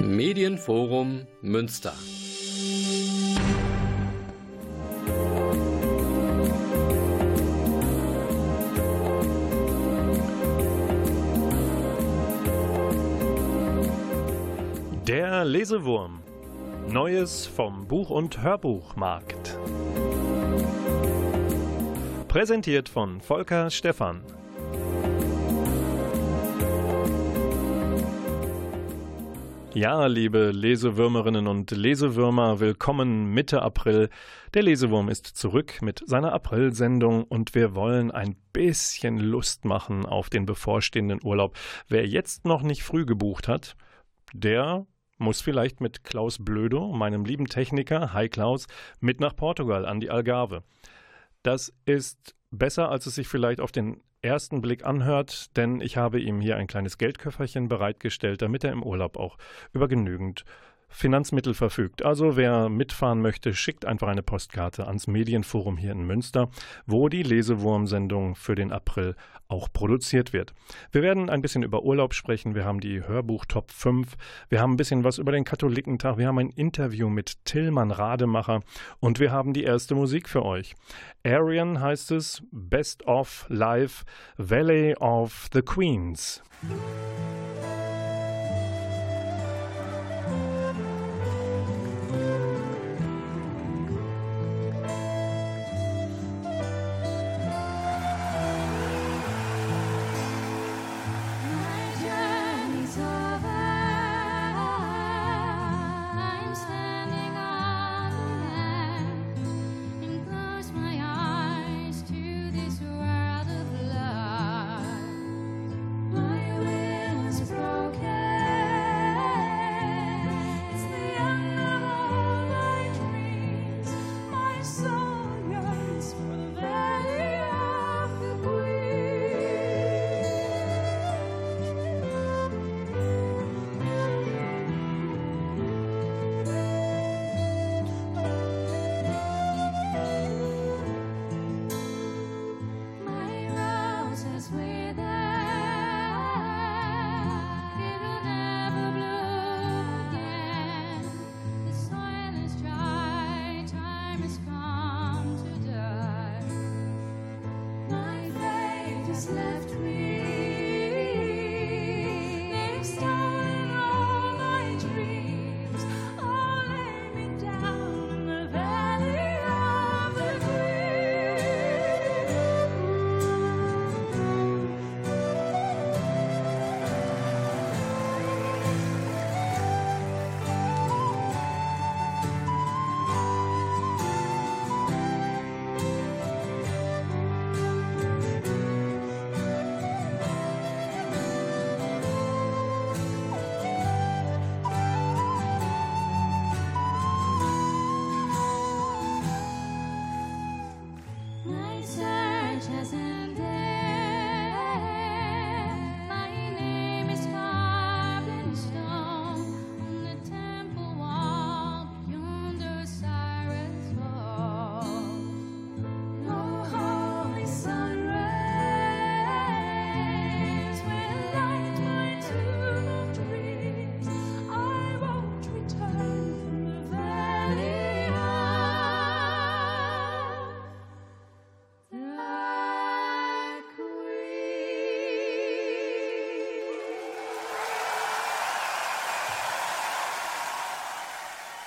Medienforum Münster. Der Lesewurm. Neues vom Buch- und Hörbuchmarkt. Präsentiert von Volker Stephan. Ja, liebe Lesewürmerinnen und Lesewürmer, willkommen Mitte April. Der Lesewurm ist zurück mit seiner April-Sendung und wir wollen ein bisschen Lust machen auf den bevorstehenden Urlaub. Wer jetzt noch nicht früh gebucht hat, der muss vielleicht mit Klaus Blödo, meinem lieben Techniker, hi Klaus, mit nach Portugal an die Algarve. Das ist besser, als es sich vielleicht auf den ersten Blick anhört, denn ich habe ihm hier ein kleines Geldköfferchen bereitgestellt, damit er im Urlaub auch über genügend Finanzmittel verfügt. Also wer mitfahren möchte, schickt einfach eine Postkarte ans Medienforum hier in Münster, wo die Lesewurm-Sendung für den April auch produziert wird. Wir werden ein bisschen über Urlaub sprechen. Wir haben die Hörbuch Top 5. Wir haben ein bisschen was über den Katholikentag. Wir haben ein Interview mit Tillmann Rademacher und wir haben die erste Musik für euch. Arian heißt es, Best of Live, Valley of the Queens.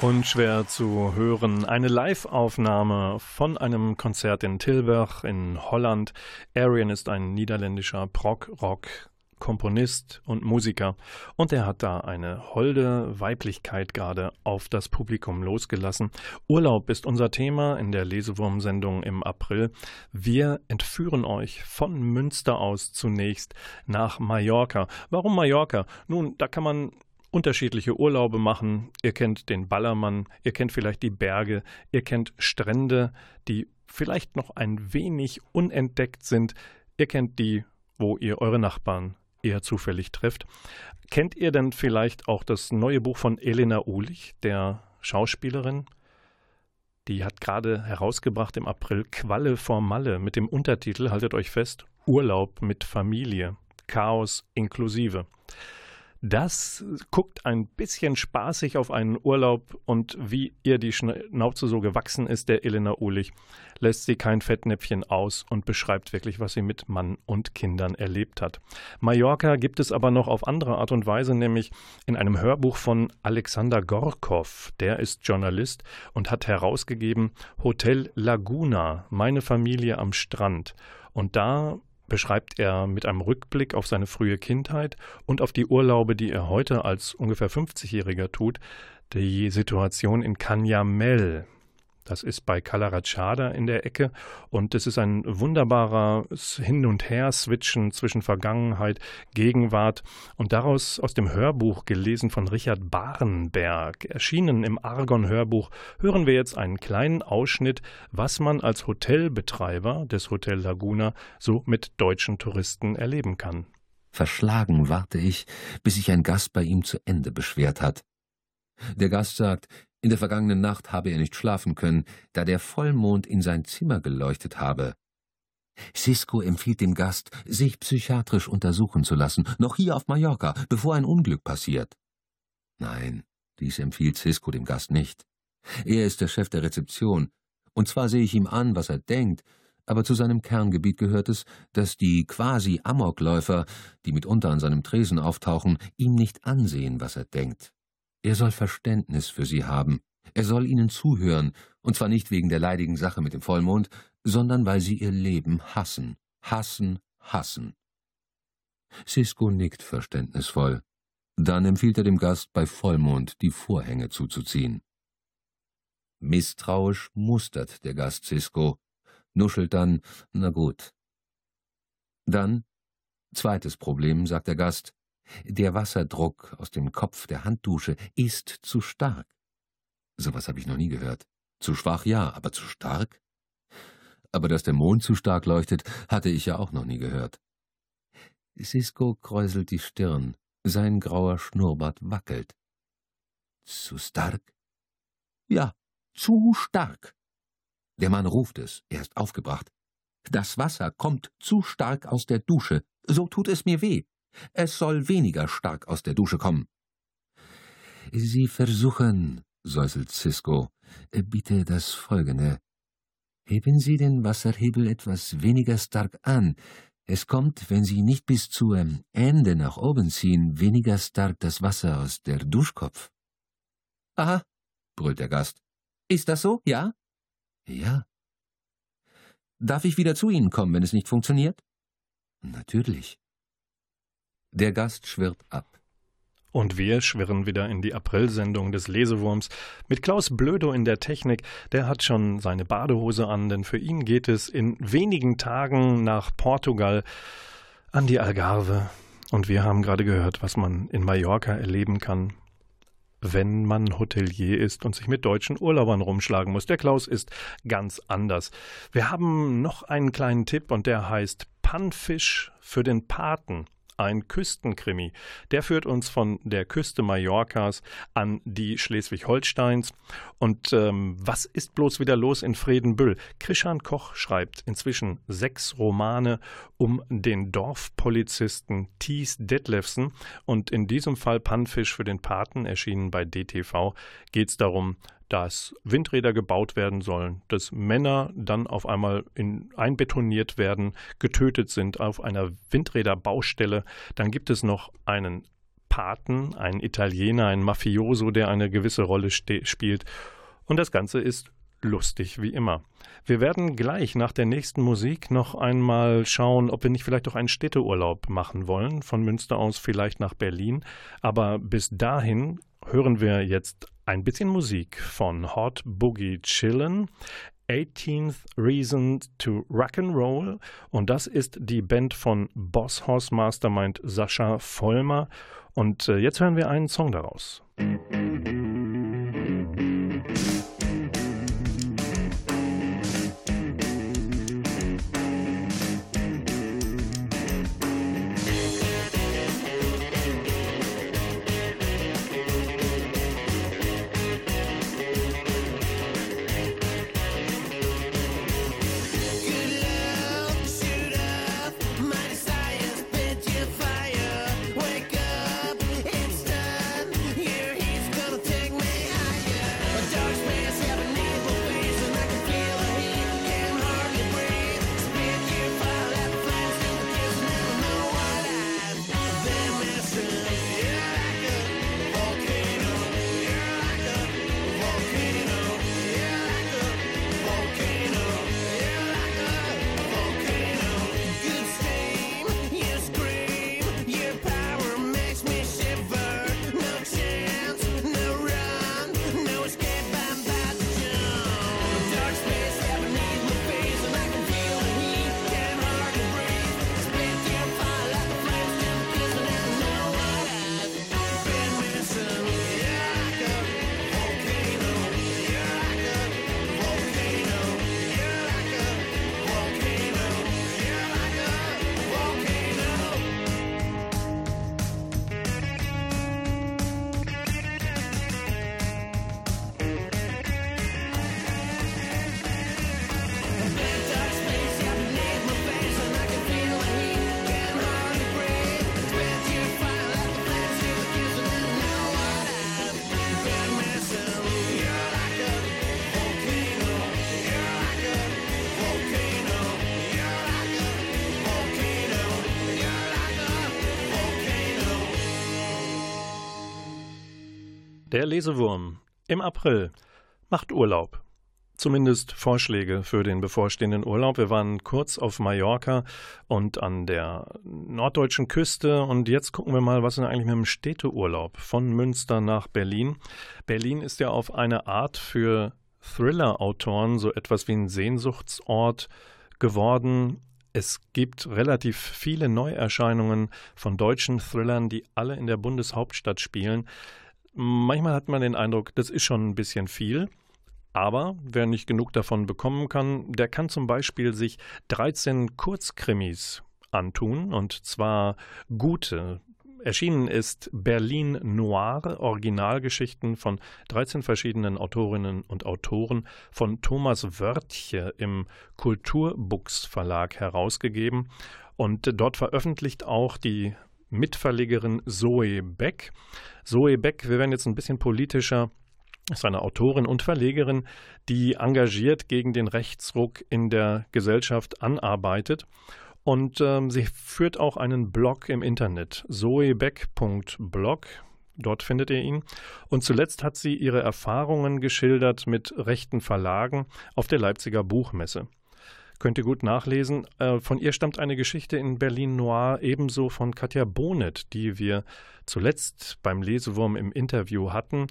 Unschwer zu hören. Eine Live-Aufnahme von einem Konzert in Tilburg in Holland. Arian ist ein niederländischer Prog-Rock Komponist und Musiker und er hat da eine holde Weiblichkeit gerade auf das Publikum losgelassen. Urlaub ist unser Thema in der Lesewurm-Sendung im April. Wir entführen euch von Münster aus zunächst nach Mallorca. Warum Mallorca? Nun, da kann man unterschiedliche Urlaube machen. Ihr kennt den Ballermann, ihr kennt vielleicht die Berge, ihr kennt Strände, die vielleicht noch ein wenig unentdeckt sind. Ihr kennt die, wo ihr eure Nachbarn eher zufällig trifft. Kennt ihr denn vielleicht auch das neue Buch von Elena Uhlich, der Schauspielerin? Die hat gerade herausgebracht im April Qualle vor Malle mit dem Untertitel, haltet euch fest, Urlaub mit Familie, Chaos inklusive. Das guckt ein bisschen spaßig auf einen Urlaub und wie ihr die Schnauze so gewachsen ist, der Elena Uhlich, lässt sie kein Fettnäpfchen aus und beschreibt wirklich, was sie mit Mann und Kindern erlebt hat. Mallorca gibt es aber noch auf andere Art und Weise, nämlich in einem Hörbuch von Alexander Gorkov. Der ist Journalist und hat herausgegeben Hotel Laguna, meine Familie am Strand. Und da beschreibt er mit einem Rückblick auf seine frühe Kindheit und auf die Urlaube, die er heute als ungefähr 50-Jähriger tut, die Situation in Canyamel. Das ist bei Kalarachada in der Ecke und es ist ein wunderbares Hin- und Her-Switchen zwischen Vergangenheit, Gegenwart und daraus aus dem Hörbuch gelesen von Richard Barenberg, erschienen im Argon-Hörbuch, hören wir jetzt einen kleinen Ausschnitt, was man als Hotelbetreiber des Hotel Laguna so mit deutschen Touristen erleben kann. Verschlagen warte ich, bis sich ein Gast bei ihm zu Ende beschwert hat. Der Gast sagt, in der vergangenen Nacht habe er nicht schlafen können, da der Vollmond in sein Zimmer geleuchtet habe. Cisco empfiehlt dem Gast, sich psychiatrisch untersuchen zu lassen, noch hier auf Mallorca, bevor ein Unglück passiert. Nein, dies empfiehlt Cisco dem Gast nicht. Er ist der Chef der Rezeption, und zwar sehe ich ihm an, was er denkt, aber zu seinem Kerngebiet gehört es, dass die quasi Amokläufer, die mitunter an seinem Tresen auftauchen, ihm nicht ansehen, was er denkt. Er soll Verständnis für sie haben, er soll ihnen zuhören, und zwar nicht wegen der leidigen Sache mit dem Vollmond, sondern weil sie ihr Leben hassen, hassen, hassen. Cisco nickt verständnisvoll. Dann empfiehlt er dem Gast, bei Vollmond die Vorhänge zuzuziehen. Misstrauisch mustert der Gast Cisco, nuschelt dann, na gut. Dann, zweites Problem, sagt der Gast, der Wasserdruck aus dem Kopf der Handdusche ist zu stark. Sowas habe ich noch nie gehört. Zu schwach ja, aber zu stark? Aber dass der Mond zu stark leuchtet, hatte ich ja auch noch nie gehört. Cisco kräuselt die Stirn, sein grauer Schnurrbart wackelt. Zu stark? Ja, zu stark. Der Mann ruft es, er ist aufgebracht. Das Wasser kommt zu stark aus der Dusche, so tut es mir weh. Es soll weniger stark aus der Dusche kommen. Sie versuchen, säuselt Cisco, bitte das Folgende. Heben Sie den Wasserhebel etwas weniger stark an. Es kommt, wenn Sie nicht bis zum Ende nach oben ziehen, weniger stark das Wasser aus der Duschkopf. Aha, brüllt der Gast. Ist das so, ja? Ja. Darf ich wieder zu Ihnen kommen, wenn es nicht funktioniert? Natürlich. Der Gast schwirrt ab. Und wir schwirren wieder in die Aprilsendung des Lesewurms mit Klaus Blödo in der Technik. Der hat schon seine Badehose an, denn für ihn geht es in wenigen Tagen nach Portugal an die Algarve. Und wir haben gerade gehört, was man in Mallorca erleben kann, wenn man Hotelier ist und sich mit deutschen Urlaubern rumschlagen muss. Der Klaus ist ganz anders. Wir haben noch einen kleinen Tipp und der heißt Pannfisch für den Paten ein Küstenkrimi. Der führt uns von der Küste Mallorcas an die Schleswig-Holsteins. Und ähm, was ist bloß wieder los in Fredenbüll? Krishan Koch schreibt inzwischen sechs Romane um den Dorfpolizisten Thies Detlefsen. Und in diesem Fall Pannfisch für den Paten, erschienen bei DTV, geht es darum, dass Windräder gebaut werden sollen, dass Männer dann auf einmal in, einbetoniert werden, getötet sind auf einer Windräderbaustelle. Dann gibt es noch einen Paten, einen Italiener, einen Mafioso, der eine gewisse Rolle spielt. Und das Ganze ist lustig wie immer. Wir werden gleich nach der nächsten Musik noch einmal schauen, ob wir nicht vielleicht auch einen Städteurlaub machen wollen, von Münster aus vielleicht nach Berlin. Aber bis dahin hören wir jetzt ein bisschen Musik von Hot Boogie Chillin'. 18th Reason to Rock and Roll und das ist die Band von Boss Horse Mastermind Sascha Vollmer und äh, jetzt hören wir einen Song daraus. Lesewurm im April macht Urlaub. Zumindest Vorschläge für den bevorstehenden Urlaub. Wir waren kurz auf Mallorca und an der norddeutschen Küste und jetzt gucken wir mal, was ist eigentlich mit dem Städteurlaub von Münster nach Berlin. Berlin ist ja auf eine Art für Thriller-Autoren so etwas wie ein Sehnsuchtsort geworden. Es gibt relativ viele Neuerscheinungen von deutschen Thrillern, die alle in der Bundeshauptstadt spielen. Manchmal hat man den Eindruck, das ist schon ein bisschen viel. Aber wer nicht genug davon bekommen kann, der kann zum Beispiel sich 13 Kurzkrimis antun, und zwar gute. Erschienen ist Berlin Noir, Originalgeschichten von 13 verschiedenen Autorinnen und Autoren von Thomas Wörtche im Kulturbooks Verlag herausgegeben. Und dort veröffentlicht auch die Mitverlegerin Zoe Beck. Zoe Beck, wir werden jetzt ein bisschen politischer, ist eine Autorin und Verlegerin, die engagiert gegen den Rechtsruck in der Gesellschaft anarbeitet. Und ähm, sie führt auch einen Blog im Internet, zoebeck.blog. Dort findet ihr ihn. Und zuletzt hat sie ihre Erfahrungen geschildert mit rechten Verlagen auf der Leipziger Buchmesse. Könnt ihr gut nachlesen. Äh, von ihr stammt eine Geschichte in Berlin Noir, ebenso von Katja Bonet, die wir zuletzt beim Lesewurm im Interview hatten.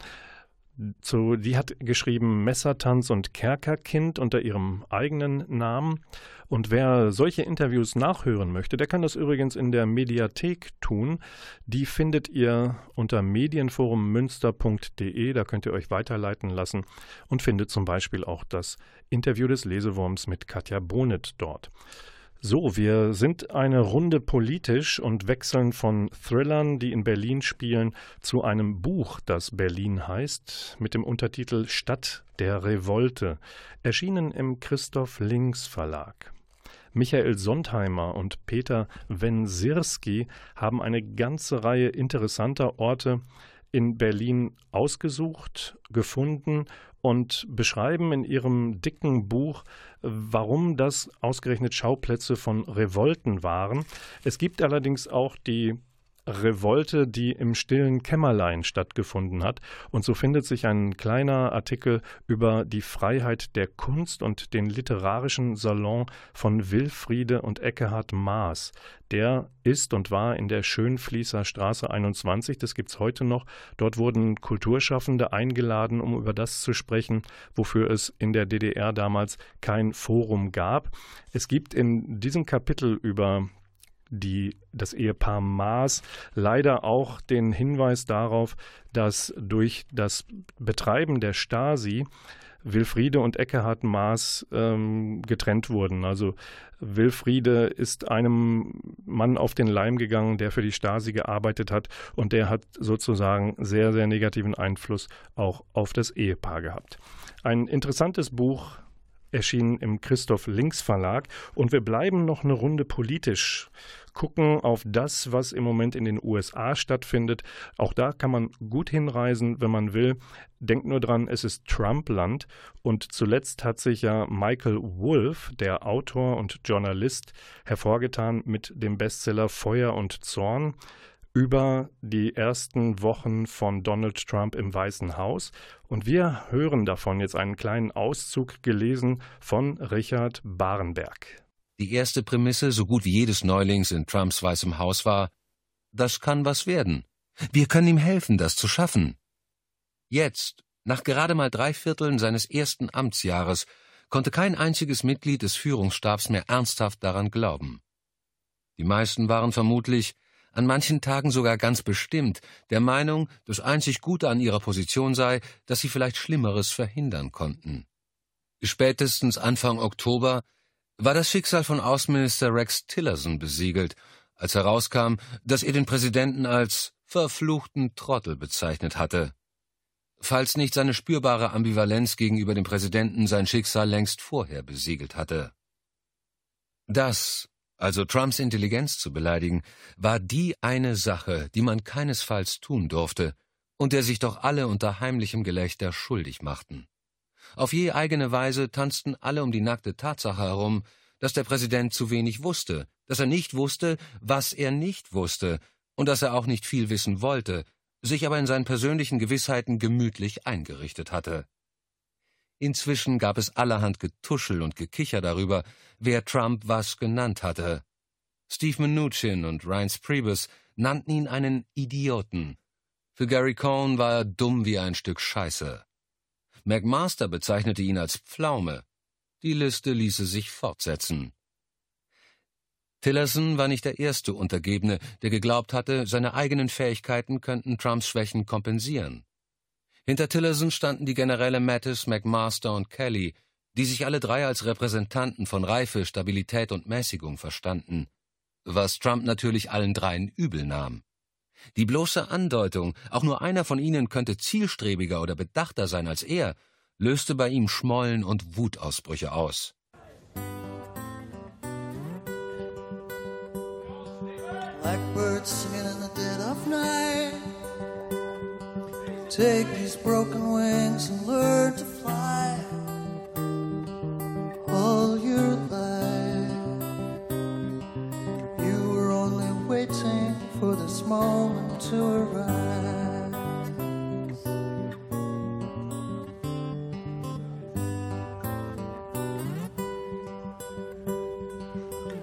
Zu, die hat geschrieben Messertanz und Kerkerkind unter ihrem eigenen Namen. Und wer solche Interviews nachhören möchte, der kann das übrigens in der Mediathek tun. Die findet ihr unter medienforummünster.de. Da könnt ihr euch weiterleiten lassen und findet zum Beispiel auch das Interview des Lesewurms mit Katja Bonet dort. So, wir sind eine Runde politisch und wechseln von Thrillern, die in Berlin spielen, zu einem Buch, das Berlin heißt, mit dem Untertitel Stadt der Revolte, erschienen im Christoph Links Verlag. Michael Sondheimer und Peter Wensirski haben eine ganze Reihe interessanter Orte in Berlin ausgesucht, gefunden und beschreiben in ihrem dicken Buch, warum das ausgerechnet Schauplätze von Revolten waren. Es gibt allerdings auch die Revolte, die im stillen Kämmerlein stattgefunden hat. Und so findet sich ein kleiner Artikel über die Freiheit der Kunst und den literarischen Salon von Wilfriede und Eckehard Maas. Der ist und war in der Schönfließer Straße 21, das gibt es heute noch. Dort wurden Kulturschaffende eingeladen, um über das zu sprechen, wofür es in der DDR damals kein Forum gab. Es gibt in diesem Kapitel über die, das Ehepaar Maas leider auch den Hinweis darauf, dass durch das Betreiben der Stasi Wilfriede und Eckehard Maas ähm, getrennt wurden. Also Wilfriede ist einem Mann auf den Leim gegangen, der für die Stasi gearbeitet hat und der hat sozusagen sehr, sehr negativen Einfluss auch auf das Ehepaar gehabt. Ein interessantes Buch erschienen im Christoph Links Verlag. Und wir bleiben noch eine Runde politisch, gucken auf das, was im Moment in den USA stattfindet. Auch da kann man gut hinreisen, wenn man will. Denkt nur dran, es ist Trumpland. Und zuletzt hat sich ja Michael Wolff, der Autor und Journalist, hervorgetan mit dem Bestseller Feuer und Zorn über die ersten Wochen von Donald Trump im Weißen Haus. Und wir hören davon jetzt einen kleinen Auszug gelesen von Richard Barenberg. Die erste Prämisse, so gut wie jedes Neulings in Trumps Weißem Haus war, das kann was werden. Wir können ihm helfen, das zu schaffen. Jetzt, nach gerade mal drei Vierteln seines ersten Amtsjahres, konnte kein einziges Mitglied des Führungsstabs mehr ernsthaft daran glauben. Die meisten waren vermutlich an manchen Tagen sogar ganz bestimmt, der Meinung, das einzig Gute an ihrer Position sei, dass sie vielleicht Schlimmeres verhindern konnten. Spätestens Anfang Oktober war das Schicksal von Außenminister Rex Tillerson besiegelt, als herauskam, dass er den Präsidenten als verfluchten Trottel bezeichnet hatte. Falls nicht seine spürbare Ambivalenz gegenüber dem Präsidenten sein Schicksal längst vorher besiegelt hatte. Das also Trumps Intelligenz zu beleidigen, war die eine Sache, die man keinesfalls tun durfte und der sich doch alle unter heimlichem Gelächter schuldig machten. Auf je eigene Weise tanzten alle um die nackte Tatsache herum, dass der Präsident zu wenig wusste, dass er nicht wusste, was er nicht wusste, und dass er auch nicht viel wissen wollte, sich aber in seinen persönlichen Gewissheiten gemütlich eingerichtet hatte. Inzwischen gab es allerhand Getuschel und Gekicher darüber, wer Trump was genannt hatte. Steve Mnuchin und Reince Priebus nannten ihn einen Idioten. Für Gary Cohn war er dumm wie ein Stück Scheiße. McMaster bezeichnete ihn als Pflaume. Die Liste ließe sich fortsetzen. Tillerson war nicht der erste Untergebene, der geglaubt hatte, seine eigenen Fähigkeiten könnten Trumps Schwächen kompensieren. Hinter Tillerson standen die Generäle Mattis, McMaster und Kelly, die sich alle drei als Repräsentanten von Reife, Stabilität und Mäßigung verstanden, was Trump natürlich allen dreien übel nahm. Die bloße Andeutung, auch nur einer von ihnen könnte zielstrebiger oder bedachter sein als er, löste bei ihm Schmollen und Wutausbrüche aus. Blackbirds singing in the dead of night Take these broken wings and learn to fly all your life. You were only waiting for this moment to arrive.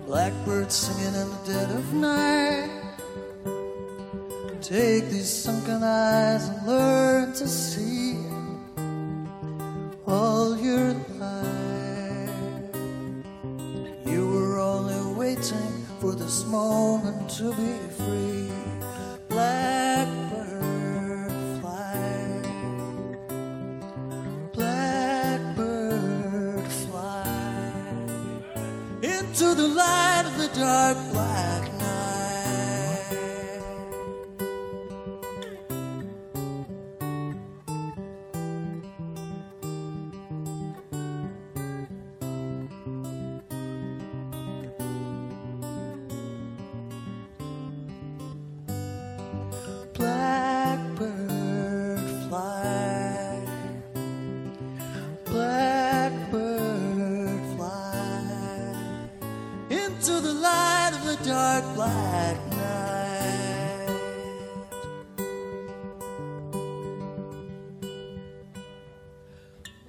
Blackbirds singing in the dead of night. Take these sunken eyes and learn to see all your life. You were only waiting for this moment to be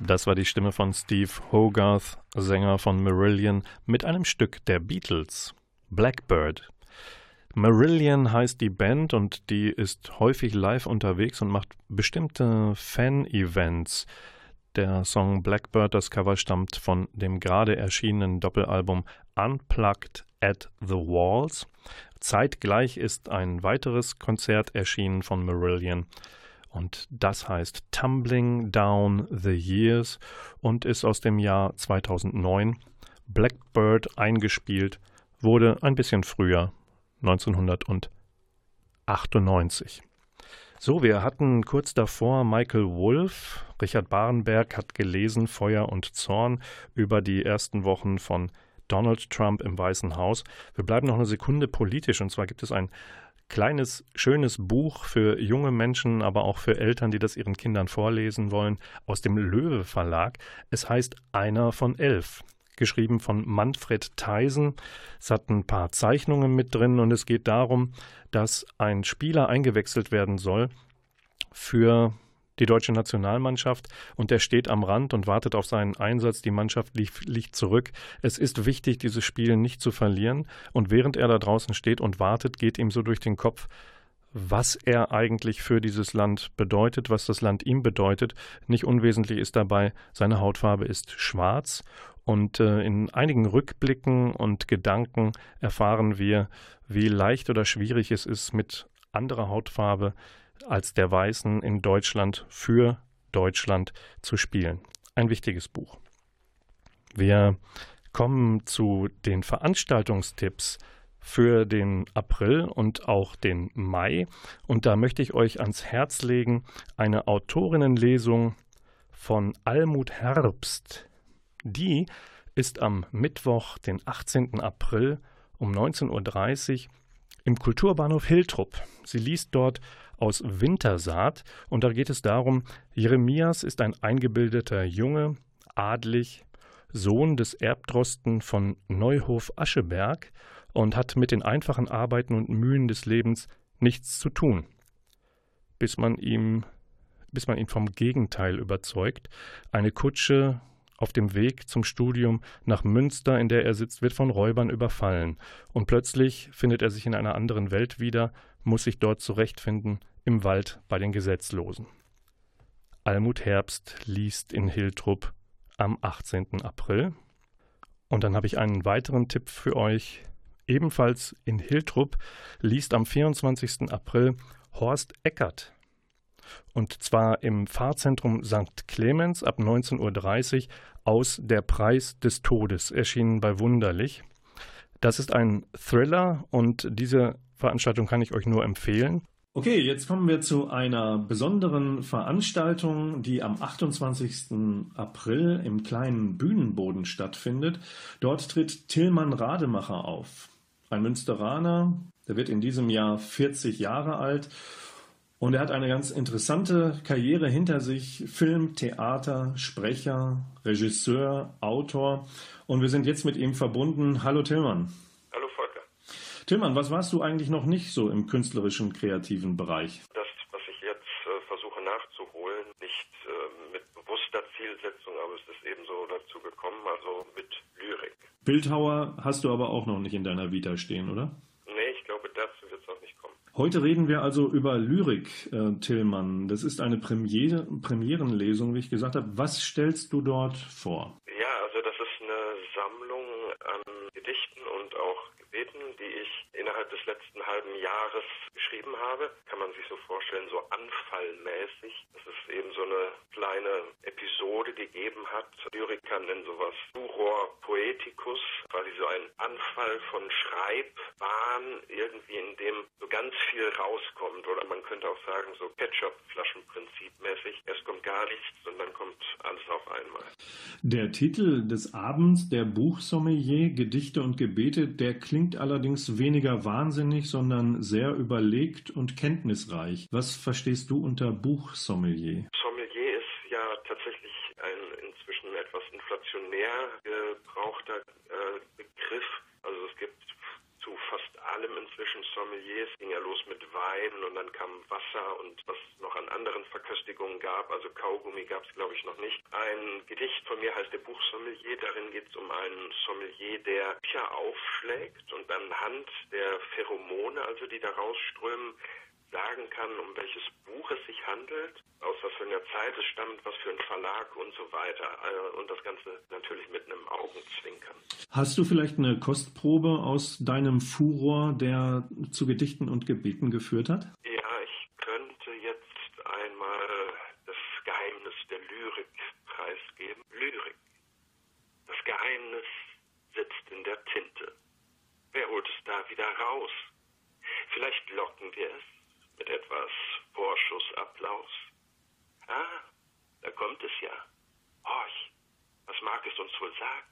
Das war die Stimme von Steve Hogarth, Sänger von Marillion, mit einem Stück der Beatles, Blackbird. Marillion heißt die Band und die ist häufig live unterwegs und macht bestimmte Fan-Events. Der Song Blackbird, das Cover stammt von dem gerade erschienenen Doppelalbum Unplugged at the Walls. Zeitgleich ist ein weiteres Konzert erschienen von Marillion. Und das heißt Tumbling Down the Years und ist aus dem Jahr 2009. Blackbird eingespielt wurde ein bisschen früher, 1998. So, wir hatten kurz davor Michael Wolff. Richard Barenberg hat gelesen Feuer und Zorn über die ersten Wochen von Donald Trump im Weißen Haus. Wir bleiben noch eine Sekunde politisch und zwar gibt es ein kleines, schönes Buch für junge Menschen, aber auch für Eltern, die das ihren Kindern vorlesen wollen, aus dem Löwe Verlag. Es heißt Einer von elf. Geschrieben von Manfred Theisen. Es hat ein paar Zeichnungen mit drin und es geht darum, dass ein Spieler eingewechselt werden soll für die deutsche Nationalmannschaft und der steht am Rand und wartet auf seinen Einsatz. Die Mannschaft liegt, liegt zurück. Es ist wichtig, dieses Spiel nicht zu verlieren. Und während er da draußen steht und wartet, geht ihm so durch den Kopf, was er eigentlich für dieses Land bedeutet, was das Land ihm bedeutet. Nicht unwesentlich ist dabei, seine Hautfarbe ist schwarz. Und äh, in einigen Rückblicken und Gedanken erfahren wir, wie leicht oder schwierig es ist, mit anderer Hautfarbe als der Weißen in Deutschland für Deutschland zu spielen. Ein wichtiges Buch. Wir kommen zu den Veranstaltungstipps für den April und auch den Mai. Und da möchte ich euch ans Herz legen eine Autorinnenlesung von Almut Herbst. Die ist am Mittwoch, den 18. April um 19.30 Uhr im Kulturbahnhof Hiltrup. Sie liest dort aus Wintersaat und da geht es darum, Jeremias ist ein eingebildeter Junge, adlig, Sohn des Erbdrosten von Neuhof-Ascheberg und hat mit den einfachen Arbeiten und Mühen des Lebens nichts zu tun, bis man ihm bis man ihn vom Gegenteil überzeugt. Eine Kutsche auf dem Weg zum Studium nach Münster, in der er sitzt, wird von Räubern überfallen. Und plötzlich findet er sich in einer anderen Welt wieder, muss sich dort zurechtfinden, im Wald bei den Gesetzlosen. Almut Herbst liest in Hiltrup am 18. April. Und dann habe ich einen weiteren Tipp für euch. Ebenfalls in Hiltrup liest am 24. April Horst Eckert. Und zwar im Fahrzentrum St. Clemens ab 19.30 Uhr aus Der Preis des Todes, erschienen bei Wunderlich. Das ist ein Thriller und diese Veranstaltung kann ich euch nur empfehlen. Okay, jetzt kommen wir zu einer besonderen Veranstaltung, die am 28. April im kleinen Bühnenboden stattfindet. Dort tritt Tillmann Rademacher auf ein Münsteraner, der wird in diesem Jahr 40 Jahre alt und er hat eine ganz interessante Karriere hinter sich. Film, Theater, Sprecher, Regisseur, Autor. Und wir sind jetzt mit ihm verbunden. Hallo Tillmann. Hallo Volker. Tillmann, was warst du eigentlich noch nicht so im künstlerischen, kreativen Bereich? Das, was ich jetzt äh, versuche nachzuholen, nicht äh, mit bewusster Zielsetzung, aber es ist eben so dazu gekommen, also mit Lyrik. Bildhauer hast du aber auch noch nicht in deiner Vita stehen, oder? Nee, ich glaube, dazu wird es auch nicht kommen. Heute reden wir also über Lyrik, äh, Tillmann. Das ist eine Premiere, Premierenlesung, wie ich gesagt habe. Was stellst du dort vor? Ja, also das ist eine Sammlung an Gedichten und auch Gebeten, die ich innerhalb des letzten halben Jahres geschrieben habe. Kann man sich so vorstellen, so anfallmäßig. Das ist eben so eine kleine Episode gegeben hat. Lyriker nennen sowas Furor Poeticus, quasi so ein Anfall von Schreibbahn, irgendwie in dem ganz viel rauskommt. Oder man könnte auch sagen, so Ketchup-Flaschenprinzip mäßig. Erst kommt gar nichts und dann kommt alles auf einmal. Der Titel des Abends, der Buchsommelier, Gedichte und Gebete, der klingt allerdings weniger wahnsinnig, sondern sehr überlegt und kenntnisreich. Was verstehst du unter Buchsommelier? Sommelier ist ja tatsächlich ein inzwischen etwas inflationär gebrauchter äh, Begriff. Also es gibt zu fast allem inzwischen Sommeliers. Ging ja los mit Wein und dann kam Wasser und was noch an anderen Verköstigungen gab. Also Kaugummi gab es, glaube ich, noch nicht. Ein Gedicht von mir heißt der Buch Sommelier. Darin geht es um einen Sommelier, der Bücher aufschlägt und anhand der Pheromone, also die da rausströmen, sagen kann, um welches Buch es sich handelt, aus was für einer Zeit es stammt, was für ein Verlag und so weiter. Äh, und das Ganze natürlich mit einem Augenzwinkern. Hast du vielleicht eine Kostprobe aus deinem Furor, der zu Gedichten und Gebeten geführt hat? Ja, ich könnte jetzt einmal das Geheimnis der Lyrik preisgeben. Lyrik. Das Geheimnis sitzt in der Tinte. Wer holt es da wieder raus? Vielleicht locken wir es mit etwas Vorschussapplaus. Ah, da kommt es ja. Horch, was mag es uns wohl sagen?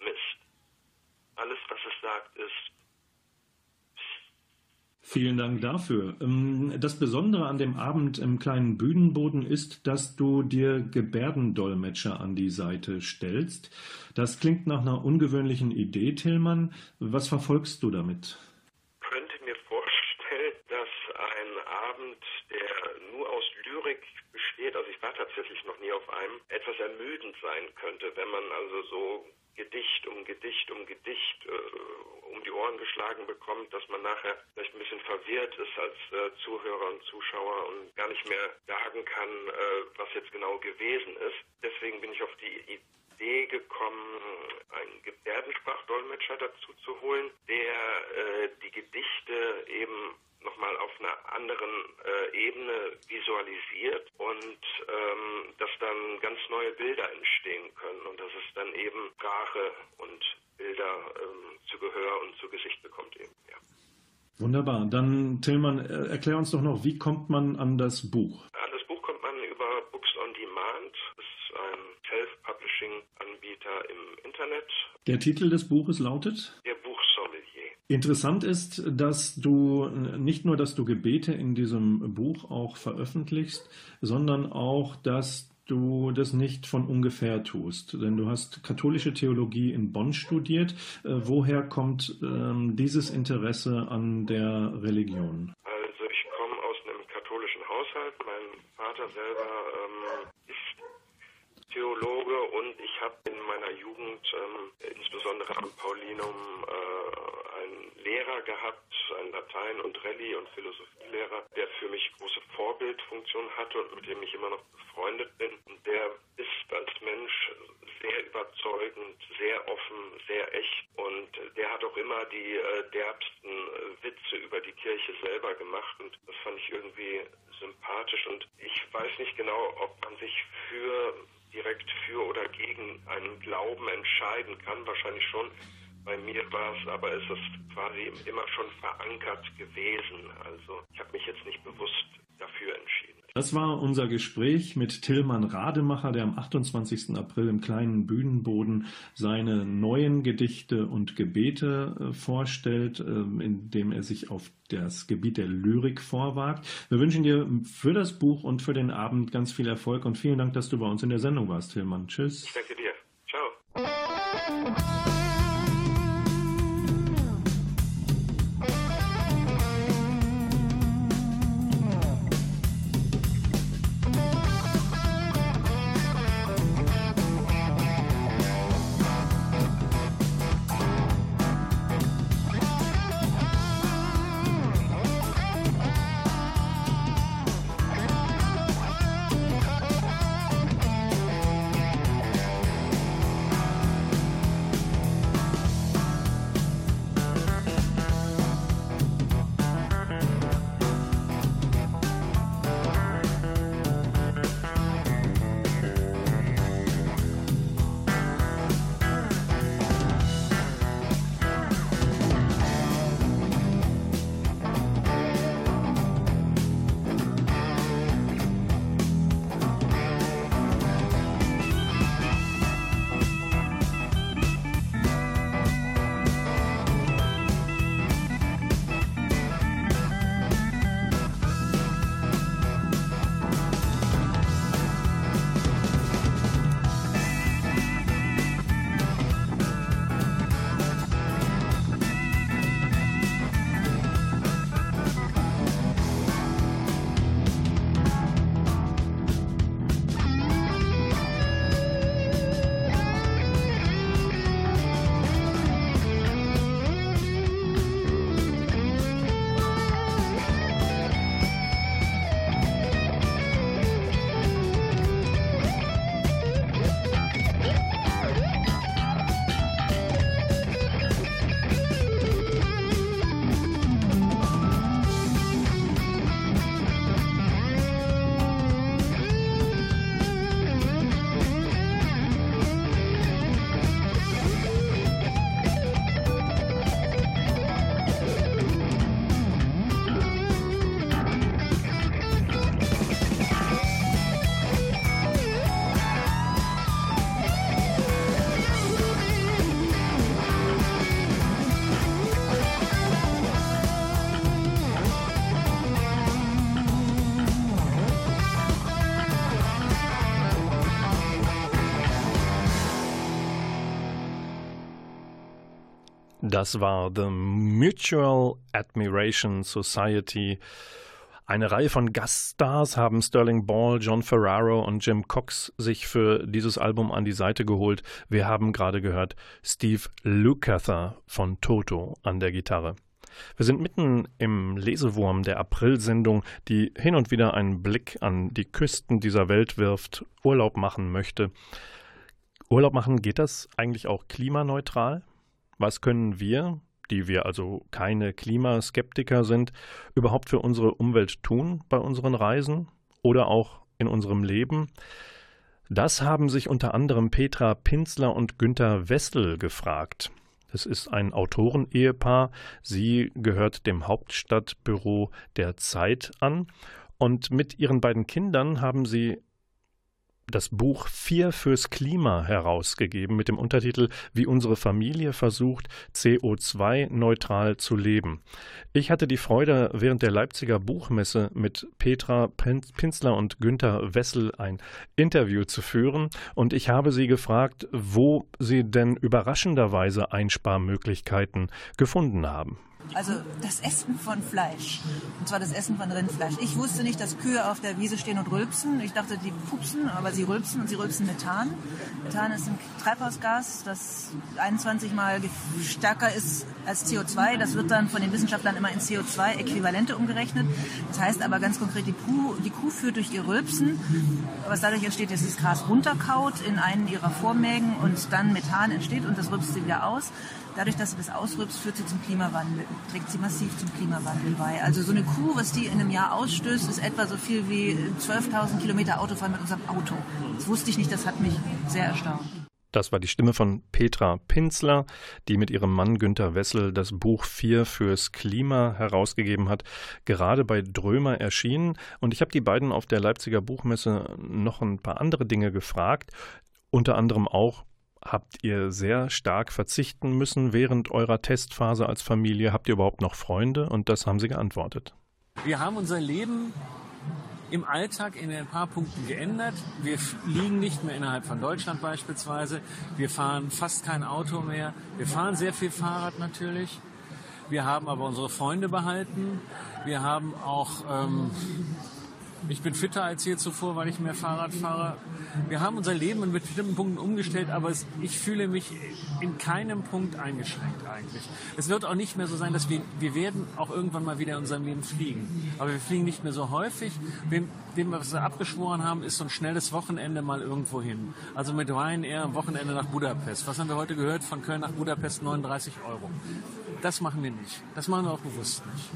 Mist. Alles, was es sagt, ist. Vielen Dank dafür. Ähm, das Besondere an dem Abend im kleinen Bühnenboden ist, dass du dir Gebärdendolmetscher an die Seite stellst. Das klingt nach einer ungewöhnlichen Idee, Tillmann. Was verfolgst du damit? besteht, also ich war tatsächlich noch nie auf einem, etwas ermüdend sein könnte, wenn man also so Gedicht um Gedicht um Gedicht äh, um die Ohren geschlagen bekommt, dass man nachher vielleicht ein bisschen verwirrt ist als äh, Zuhörer und Zuschauer und gar nicht mehr sagen kann, äh, was jetzt genau gewesen ist. Deswegen bin ich auf die Idee gekommen, einen Gebärdensprachdolmetscher dazu zu holen, der äh, die Gedichte eben nochmal auf einer anderen äh, Ebene visualisiert und ähm, dass dann ganz neue Bilder entstehen können und dass es dann eben Sprache und Bilder ähm, zu Gehör und zu Gesicht bekommt eben, ja. Wunderbar. Dann, Tillmann, äh, erklär uns doch noch, wie kommt man an das Buch? An das Buch kommt man über Books on Demand. Das ist ein Self-Publishing-Anbieter im Internet. Der Titel des Buches lautet? Der Buchsommelier. Interessant ist, dass du nicht nur, dass du Gebete in diesem Buch auch veröffentlichst, sondern auch, dass du das nicht von ungefähr tust. Denn du hast katholische Theologie in Bonn studiert. Äh, woher kommt ähm, dieses Interesse an der Religion? Also ich komme aus einem katholischen Haushalt. Mein Vater selber ähm, ist Theologe und ich habe in meiner Jugend ähm, insbesondere am Paulinum äh, einen Lehrer gehabt, einen Latein- und Rallye- und Philosophielehrer, der für mich große Vorbildfunktion hatte und mit dem ich immer noch befreundet bin. Und der ist als Mensch sehr überzeugend, sehr offen, sehr echt und der hat auch immer die äh, derbsten äh, Witze über die Kirche selber gemacht und das fand ich irgendwie sympathisch und ich weiß nicht genau, ob man sich für direkt für oder gegen einen Glauben entscheiden kann, wahrscheinlich schon. Bei mir war es, aber ist es quasi immer schon verankert gewesen. Also ich habe mich jetzt nicht bewusst dafür entschieden. Das war unser Gespräch mit Tillmann Rademacher, der am 28. April im kleinen Bühnenboden seine neuen Gedichte und Gebete äh, vorstellt, äh, indem er sich auf das Gebiet der Lyrik vorwagt. Wir wünschen dir für das Buch und für den Abend ganz viel Erfolg und vielen Dank, dass du bei uns in der Sendung warst, Tillmann. Tschüss. Ich danke dir. Das war The Mutual Admiration Society. Eine Reihe von Gaststars haben Sterling Ball, John Ferraro und Jim Cox sich für dieses Album an die Seite geholt. Wir haben gerade gehört Steve Lukather von Toto an der Gitarre. Wir sind mitten im Lesewurm der April-Sendung, die hin und wieder einen Blick an die Küsten dieser Welt wirft, Urlaub machen möchte. Urlaub machen, geht das eigentlich auch klimaneutral? Was können wir, die wir also keine Klimaskeptiker sind, überhaupt für unsere Umwelt tun bei unseren Reisen oder auch in unserem Leben? Das haben sich unter anderem Petra Pinzler und Günter Wessel gefragt. Es ist ein Autorenehepaar. Sie gehört dem Hauptstadtbüro der Zeit an. Und mit ihren beiden Kindern haben sie das Buch Vier fürs Klima herausgegeben mit dem Untertitel Wie unsere Familie versucht, CO2-neutral zu leben. Ich hatte die Freude, während der Leipziger Buchmesse mit Petra Pinzler und Günther Wessel ein Interview zu führen und ich habe sie gefragt, wo sie denn überraschenderweise Einsparmöglichkeiten gefunden haben. Also das Essen von Fleisch. Und zwar das Essen von Rindfleisch. Ich wusste nicht, dass Kühe auf der Wiese stehen und rülpsen. Ich dachte, die pupsen, aber sie rülpsen und sie rülpsen Methan. Methan ist ein Treibhausgas, das 21 Mal stärker ist als CO2. Das wird dann von den Wissenschaftlern immer in CO2-Äquivalente umgerechnet. Das heißt aber ganz konkret, die Kuh, die Kuh führt durch ihr Rülpsen, was dadurch entsteht, dass das Gras runterkaut in einen ihrer Vormägen und dann Methan entsteht und das rülpst sie wieder aus. Dadurch, dass sie das ausrübst, führt sie zum Klimawandel, trägt sie massiv zum Klimawandel bei. Also so eine Kuh, was die in einem Jahr ausstößt, ist etwa so viel wie 12.000 Kilometer Autofahren mit unserem Auto. Das wusste ich nicht, das hat mich sehr erstaunt. Das war die Stimme von Petra Pinzler, die mit ihrem Mann Günter Wessel das Buch 4 fürs Klima herausgegeben hat, gerade bei Drömer erschienen. Und ich habe die beiden auf der Leipziger Buchmesse noch ein paar andere Dinge gefragt, unter anderem auch, Habt ihr sehr stark verzichten müssen während eurer Testphase als Familie? Habt ihr überhaupt noch Freunde? Und das haben sie geantwortet. Wir haben unser Leben im Alltag in ein paar Punkten geändert. Wir fliegen nicht mehr innerhalb von Deutschland beispielsweise. Wir fahren fast kein Auto mehr. Wir fahren sehr viel Fahrrad natürlich. Wir haben aber unsere Freunde behalten. Wir haben auch ähm, ich bin fitter als je zuvor, weil ich mehr Fahrrad fahre. Wir haben unser Leben in bestimmten Punkten umgestellt, aber es, ich fühle mich in keinem Punkt eingeschränkt eigentlich. Es wird auch nicht mehr so sein, dass wir, wir werden auch irgendwann mal wieder in unserem Leben fliegen. Aber wir fliegen nicht mehr so häufig. Dem, dem was wir abgeschworen haben, ist so ein schnelles Wochenende mal irgendwo hin. Also mit Ryanair am Wochenende nach Budapest. Was haben wir heute gehört? Von Köln nach Budapest 39 Euro. Das machen wir nicht. Das machen wir auch bewusst nicht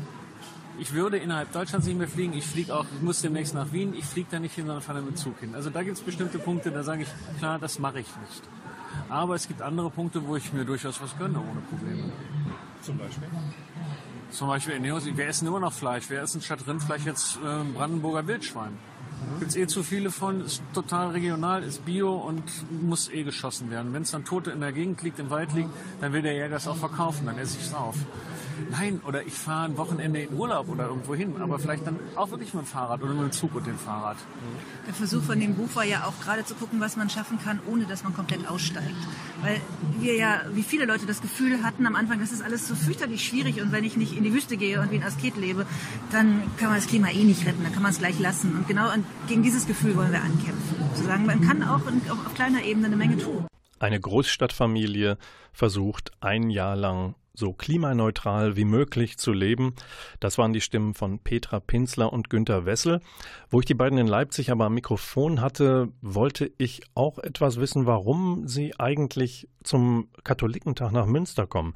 ich würde innerhalb Deutschlands nicht mehr fliegen. Ich fliege auch, ich muss demnächst nach Wien. Ich fliege da nicht hin, sondern fahre mit Zug hin. Also da gibt es bestimmte Punkte, da sage ich, klar, das mache ich nicht. Aber es gibt andere Punkte, wo ich mir durchaus was gönne, ohne Probleme. Zum Beispiel? Zum Beispiel, wir essen immer noch Fleisch. Wir essen statt Rindfleisch jetzt äh, Brandenburger Wildschwein. Mhm. Gibt es eh zu viele von, ist total regional, ist bio und muss eh geschossen werden. Wenn es dann Tote in der Gegend liegt, im Wald liegt, dann will der Jäger es auch verkaufen, dann esse ich es auf. Nein, oder ich fahre ein Wochenende in Urlaub oder irgendwo hin, aber vielleicht dann auch wirklich mit dem Fahrrad oder mit dem Zug und dem Fahrrad. Der Versuch von dem Buch war ja auch gerade zu gucken, was man schaffen kann, ohne dass man komplett aussteigt. Weil wir ja, wie viele Leute das Gefühl hatten am Anfang, das ist alles so fürchterlich schwierig und wenn ich nicht in die Wüste gehe und wie ein Asket lebe, dann kann man das Klima eh nicht retten, dann kann man es gleich lassen. Und genau gegen dieses Gefühl wollen wir ankämpfen. Zu sagen, man kann auch auf kleiner Ebene eine Menge tun. Eine Großstadtfamilie versucht ein Jahr lang so klimaneutral wie möglich zu leben. Das waren die Stimmen von Petra Pinzler und Günter Wessel. Wo ich die beiden in Leipzig aber am Mikrofon hatte, wollte ich auch etwas wissen, warum sie eigentlich zum Katholikentag nach Münster kommen.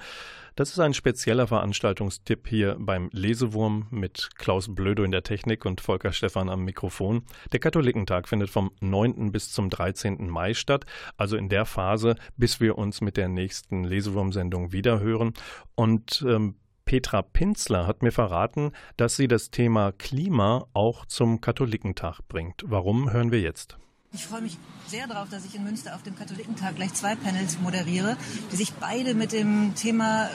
Das ist ein spezieller Veranstaltungstipp hier beim Lesewurm mit Klaus Blödo in der Technik und Volker Stephan am Mikrofon. Der Katholikentag findet vom 9. bis zum 13. Mai statt, also in der Phase, bis wir uns mit der nächsten Lesewurm-Sendung wiederhören. Und ähm, Petra Pinzler hat mir verraten, dass sie das Thema Klima auch zum Katholikentag bringt. Warum hören wir jetzt? Ich freue mich sehr darauf, dass ich in Münster auf dem Katholikentag gleich zwei Panels moderiere, die sich beide mit dem Thema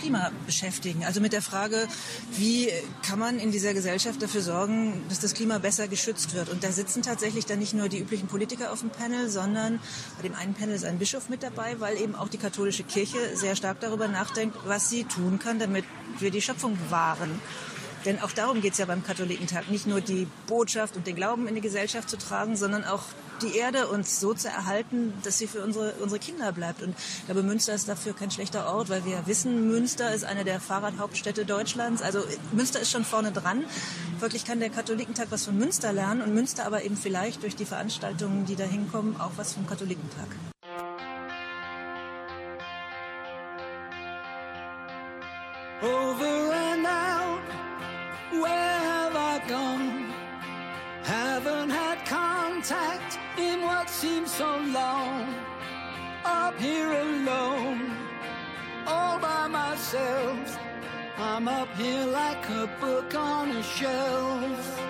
Klima beschäftigen. Also mit der Frage, wie kann man in dieser Gesellschaft dafür sorgen, dass das Klima besser geschützt wird. Und da sitzen tatsächlich dann nicht nur die üblichen Politiker auf dem Panel, sondern bei dem einen Panel ist ein Bischof mit dabei, weil eben auch die katholische Kirche sehr stark darüber nachdenkt, was sie tun kann, damit wir die Schöpfung wahren. Denn auch darum geht es ja beim Katholikentag, nicht nur die Botschaft und den Glauben in die Gesellschaft zu tragen, sondern auch die Erde uns so zu erhalten, dass sie für unsere, unsere Kinder bleibt. Und ich glaube, Münster ist dafür kein schlechter Ort, weil wir wissen, Münster ist eine der Fahrradhauptstädte Deutschlands. Also Münster ist schon vorne dran. Wirklich kann der Katholikentag was von Münster lernen und Münster aber eben vielleicht durch die Veranstaltungen, die da hinkommen, auch was vom Katholikentag. over. Where have I gone? Haven't had contact in what seems so long. Up here alone, all by myself. I'm up here like a book on a shelf.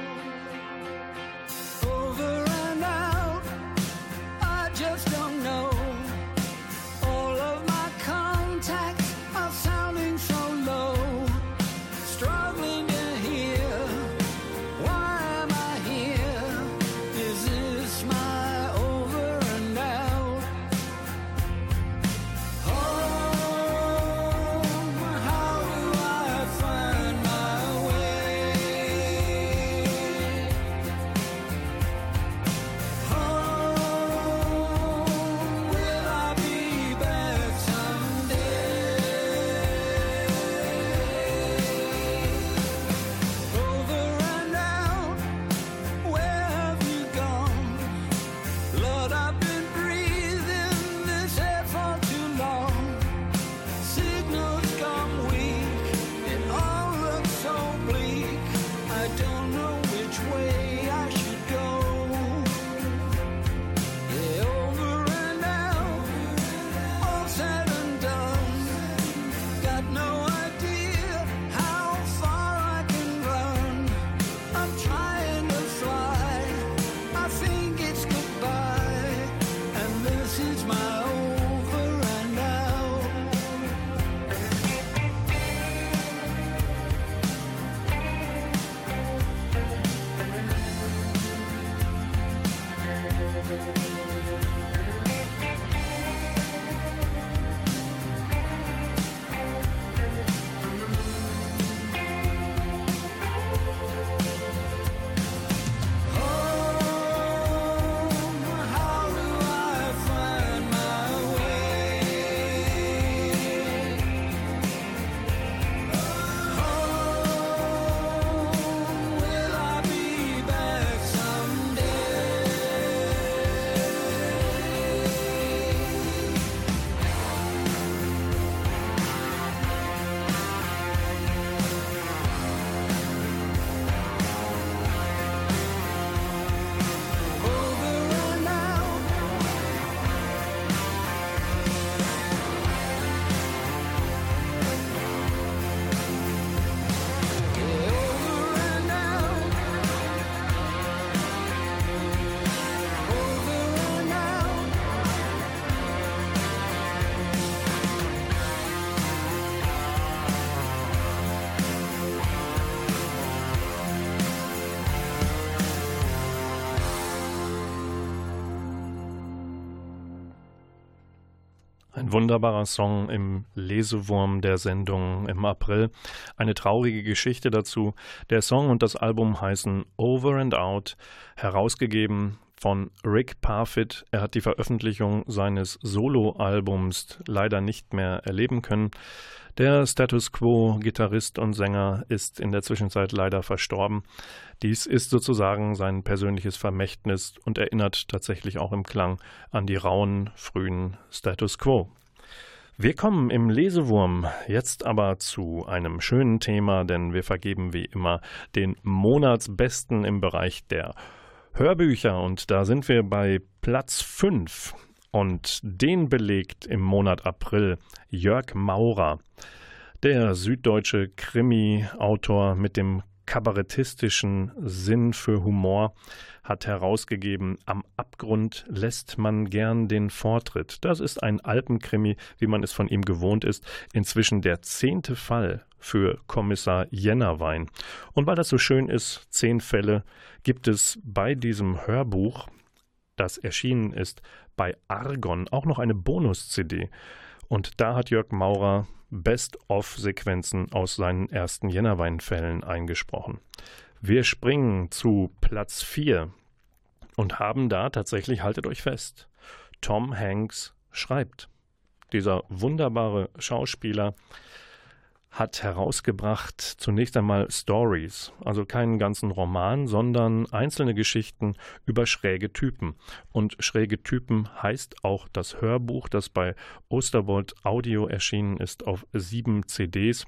Wunderbarer Song im Lesewurm der Sendung im April. Eine traurige Geschichte dazu. Der Song und das Album heißen Over and Out, herausgegeben von Rick Parfit. Er hat die Veröffentlichung seines Soloalbums leider nicht mehr erleben können. Der Status Quo-Gitarrist und Sänger ist in der Zwischenzeit leider verstorben. Dies ist sozusagen sein persönliches Vermächtnis und erinnert tatsächlich auch im Klang an die rauen, frühen Status Quo. Wir kommen im Lesewurm jetzt aber zu einem schönen Thema, denn wir vergeben wie immer den Monatsbesten im Bereich der Hörbücher. Und da sind wir bei Platz 5 und den belegt im Monat April Jörg Maurer, der süddeutsche Krimi-Autor mit dem kabarettistischen Sinn für Humor, hat herausgegeben Am Abgrund lässt man gern den Vortritt. Das ist ein Alpenkrimi, wie man es von ihm gewohnt ist, inzwischen der zehnte Fall für Kommissar Jennerwein. Und weil das so schön ist, zehn Fälle, gibt es bei diesem Hörbuch, das erschienen ist bei Argon, auch noch eine Bonus-CD. Und da hat Jörg Maurer Best-of-Sequenzen aus seinen ersten Jennerwein-Fällen eingesprochen. Wir springen zu Platz 4 und haben da tatsächlich, haltet euch fest, Tom Hanks schreibt. Dieser wunderbare Schauspieler hat herausgebracht zunächst einmal Stories, also keinen ganzen Roman, sondern einzelne Geschichten über schräge Typen. Und schräge Typen heißt auch das Hörbuch, das bei Osterwold Audio erschienen ist auf sieben CDs.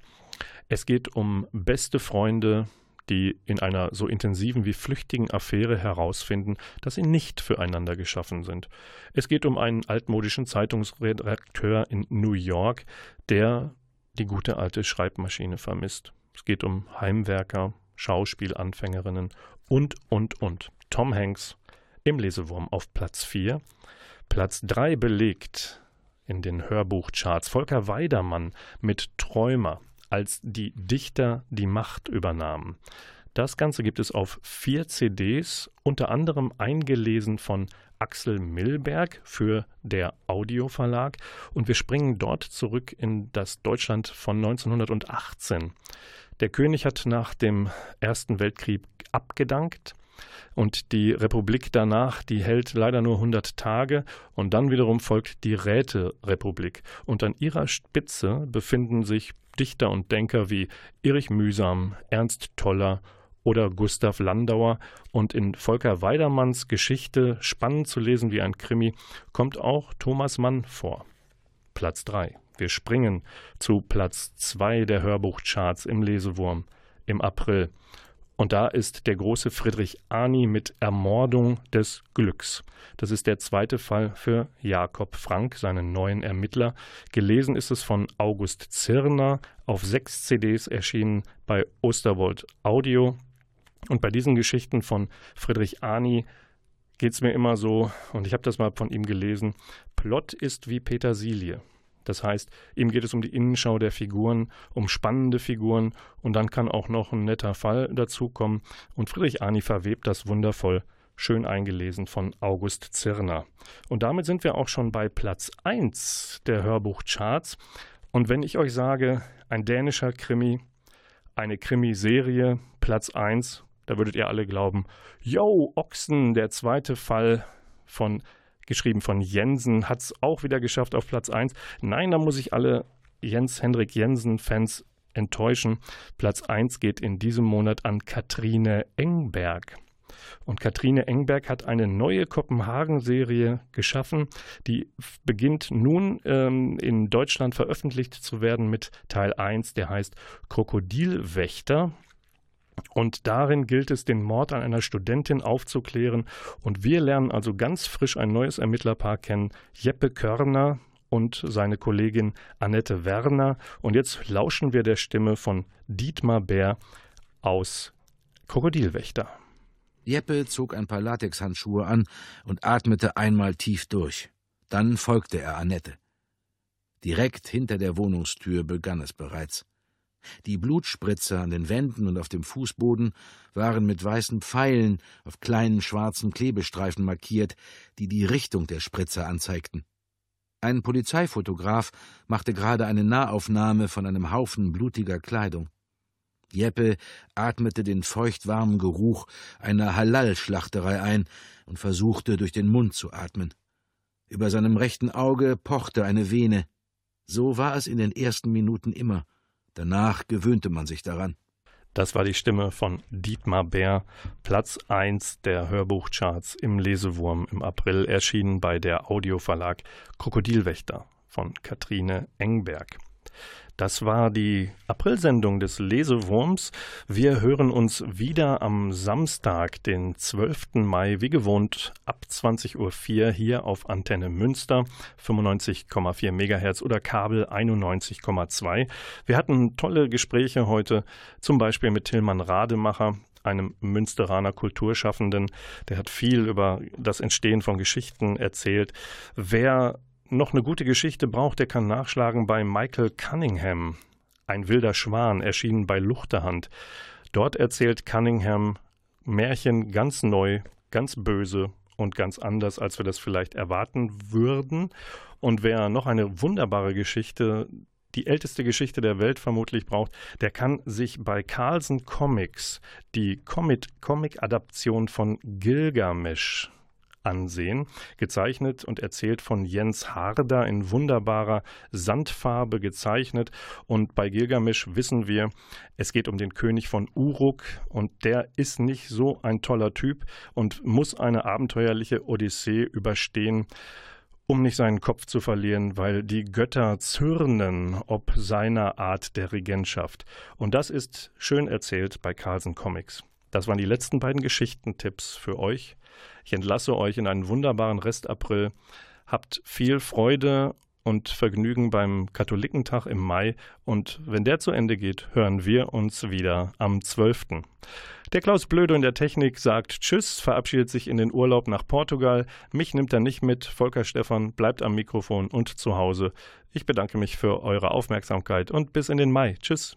Es geht um beste Freunde, die in einer so intensiven wie flüchtigen Affäre herausfinden, dass sie nicht füreinander geschaffen sind. Es geht um einen altmodischen Zeitungsredakteur in New York, der die gute alte Schreibmaschine vermisst. Es geht um Heimwerker, Schauspielanfängerinnen und, und, und. Tom Hanks im Lesewurm auf Platz 4. Platz 3 belegt in den Hörbuchcharts Volker Weidermann mit Träumer, als die Dichter die Macht übernahmen. Das Ganze gibt es auf vier CDs, unter anderem eingelesen von Axel Milberg für der Audioverlag und wir springen dort zurück in das Deutschland von 1918. Der König hat nach dem Ersten Weltkrieg abgedankt und die Republik danach, die hält leider nur 100 Tage und dann wiederum folgt die Räterepublik. Und an ihrer Spitze befinden sich Dichter und Denker wie Erich Mühsam, Ernst Toller oder Gustav Landauer. Und in Volker Weidermanns Geschichte, spannend zu lesen wie ein Krimi, kommt auch Thomas Mann vor. Platz 3. Wir springen zu Platz 2 der Hörbuchcharts im Lesewurm im April. Und da ist der große Friedrich Arni mit Ermordung des Glücks. Das ist der zweite Fall für Jakob Frank, seinen neuen Ermittler. Gelesen ist es von August Zirner, auf sechs CDs erschienen bei Osterwold Audio. Und bei diesen Geschichten von Friedrich Arni geht es mir immer so, und ich habe das mal von ihm gelesen, Plot ist wie Petersilie. Das heißt, ihm geht es um die Innenschau der Figuren, um spannende Figuren und dann kann auch noch ein netter Fall dazukommen. Und Friedrich Arni verwebt das wundervoll, schön eingelesen von August Zirner. Und damit sind wir auch schon bei Platz 1 der Hörbuchcharts. Und wenn ich euch sage, ein dänischer Krimi, eine Krimiserie, Platz 1, da würdet ihr alle glauben, yo, Ochsen, der zweite Fall von geschrieben von Jensen, hat es auch wieder geschafft auf Platz 1. Nein, da muss ich alle Jens Hendrik Jensen-Fans enttäuschen. Platz 1 geht in diesem Monat an Katrine Engberg. Und Katrine Engberg hat eine neue Kopenhagen-Serie geschaffen, die beginnt nun ähm, in Deutschland veröffentlicht zu werden mit Teil 1, der heißt Krokodilwächter. Und darin gilt es, den Mord an einer Studentin aufzuklären. Und wir lernen also ganz frisch ein neues Ermittlerpaar kennen, Jeppe Körner und seine Kollegin Annette Werner. Und jetzt lauschen wir der Stimme von Dietmar Bär aus Krokodilwächter. Jeppe zog ein paar Latexhandschuhe an und atmete einmal tief durch. Dann folgte er Annette. Direkt hinter der Wohnungstür begann es bereits. Die Blutspritze an den Wänden und auf dem Fußboden waren mit weißen Pfeilen auf kleinen schwarzen Klebestreifen markiert, die die Richtung der Spritze anzeigten. Ein Polizeifotograf machte gerade eine Nahaufnahme von einem Haufen blutiger Kleidung. Jeppe atmete den feuchtwarmen Geruch einer Halal-Schlachterei ein und versuchte, durch den Mund zu atmen. Über seinem rechten Auge pochte eine Vene. So war es in den ersten Minuten immer. Danach gewöhnte man sich daran. Das war die Stimme von Dietmar Bär, Platz 1 der Hörbuchcharts im Lesewurm im April, erschienen bei der Audioverlag Krokodilwächter von Katrine Engberg. Das war die Aprilsendung des Lesewurms. Wir hören uns wieder am Samstag, den 12. Mai, wie gewohnt, ab 20.04 Uhr hier auf Antenne Münster, 95,4 MHz oder Kabel 91,2. Wir hatten tolle Gespräche heute, zum Beispiel mit Tillmann Rademacher, einem Münsteraner Kulturschaffenden. Der hat viel über das Entstehen von Geschichten erzählt. Wer noch eine gute Geschichte braucht, der kann nachschlagen bei Michael Cunningham. Ein wilder Schwan erschienen bei Luchterhand. Dort erzählt Cunningham Märchen ganz neu, ganz böse und ganz anders, als wir das vielleicht erwarten würden. Und wer noch eine wunderbare Geschichte, die älteste Geschichte der Welt vermutlich braucht, der kann sich bei Carlsen Comics die Comic-Adaption von Gilgamesh ansehen. Gezeichnet und erzählt von Jens Harder in wunderbarer Sandfarbe gezeichnet. Und bei Gilgamesch wissen wir, es geht um den König von Uruk und der ist nicht so ein toller Typ und muss eine abenteuerliche Odyssee überstehen. um nicht seinen Kopf zu verlieren, weil die Götter zürnen ob seiner Art der Regentschaft. Und das ist schön erzählt bei Carlsen Comics. Das waren die letzten beiden Geschichtentipps für euch. Ich entlasse euch in einen wunderbaren Rest-April. Habt viel Freude und Vergnügen beim Katholikentag im Mai. Und wenn der zu Ende geht, hören wir uns wieder am 12. Der Klaus Blöde in der Technik sagt Tschüss, verabschiedet sich in den Urlaub nach Portugal. Mich nimmt er nicht mit. Volker Stephan bleibt am Mikrofon und zu Hause. Ich bedanke mich für eure Aufmerksamkeit und bis in den Mai. Tschüss.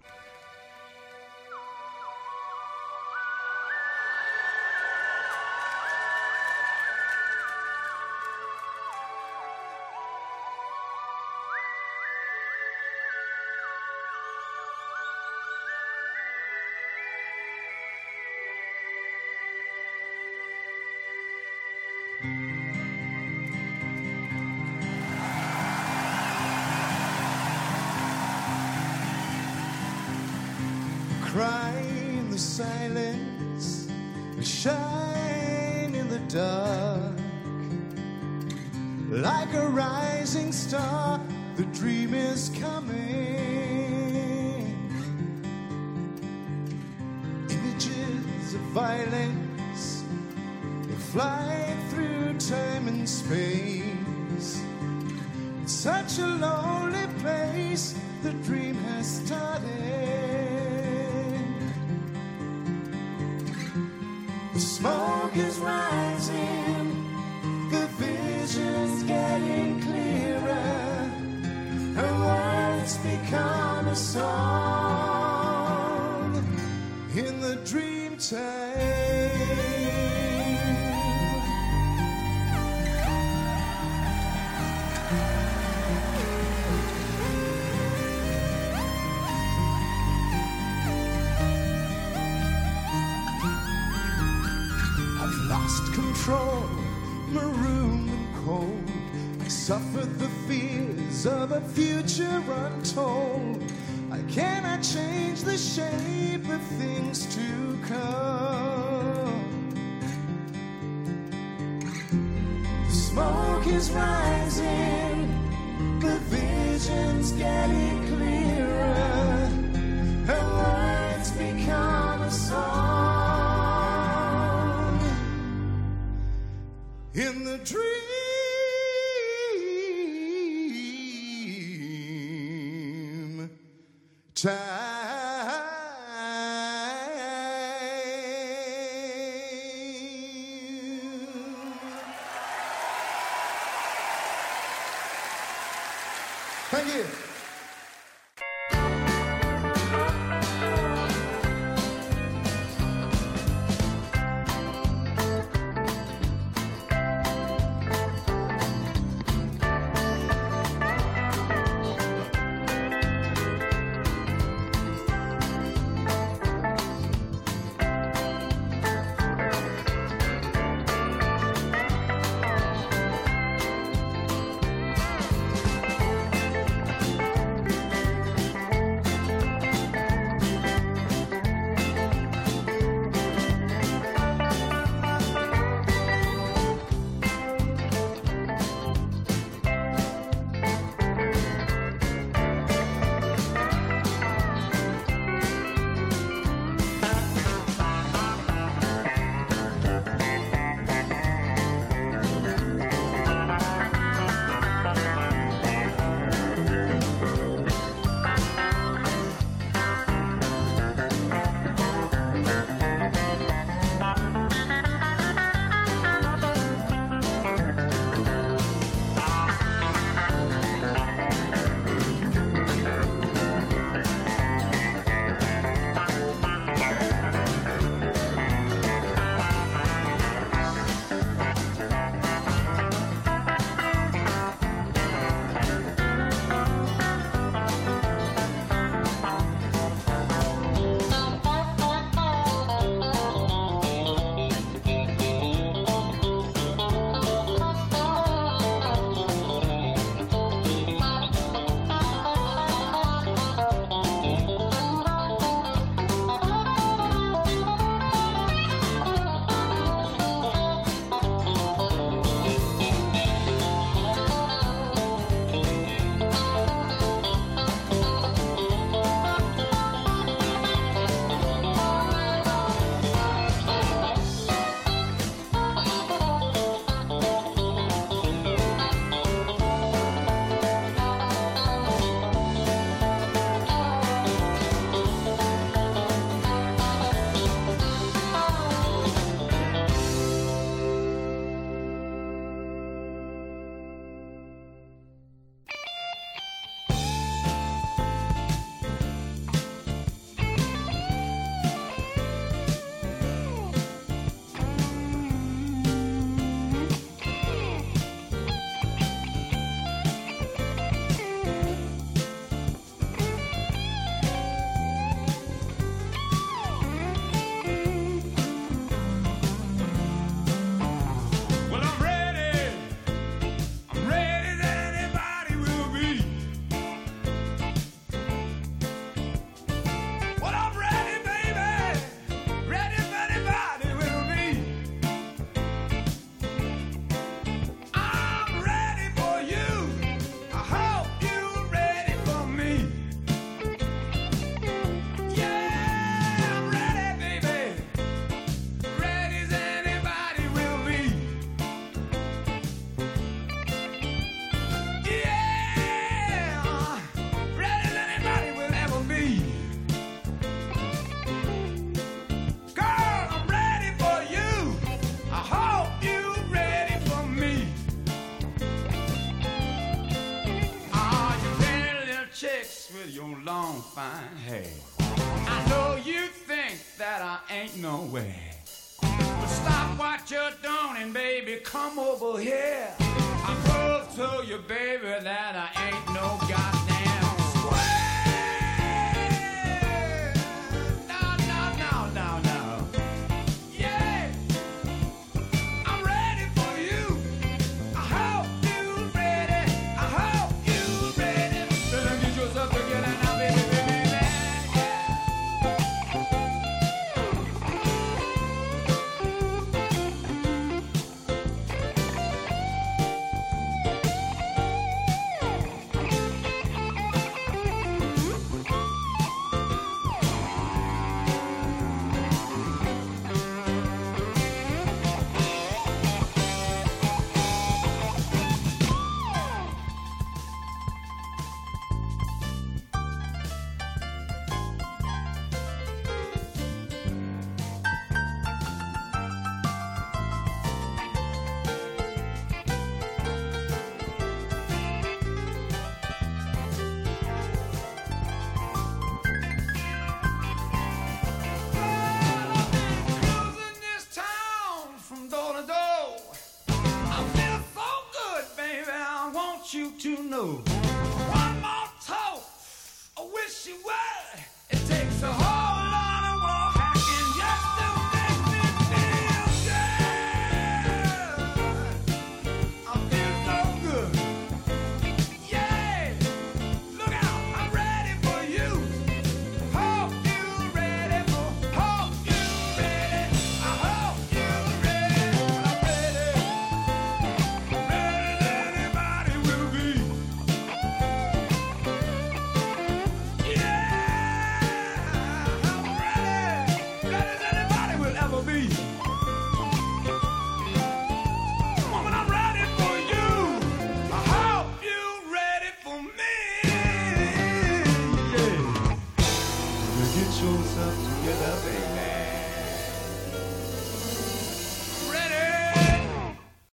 Future untold. I cannot change the shape of things to come. The smoke is rising, the vision's getting clearer. Time.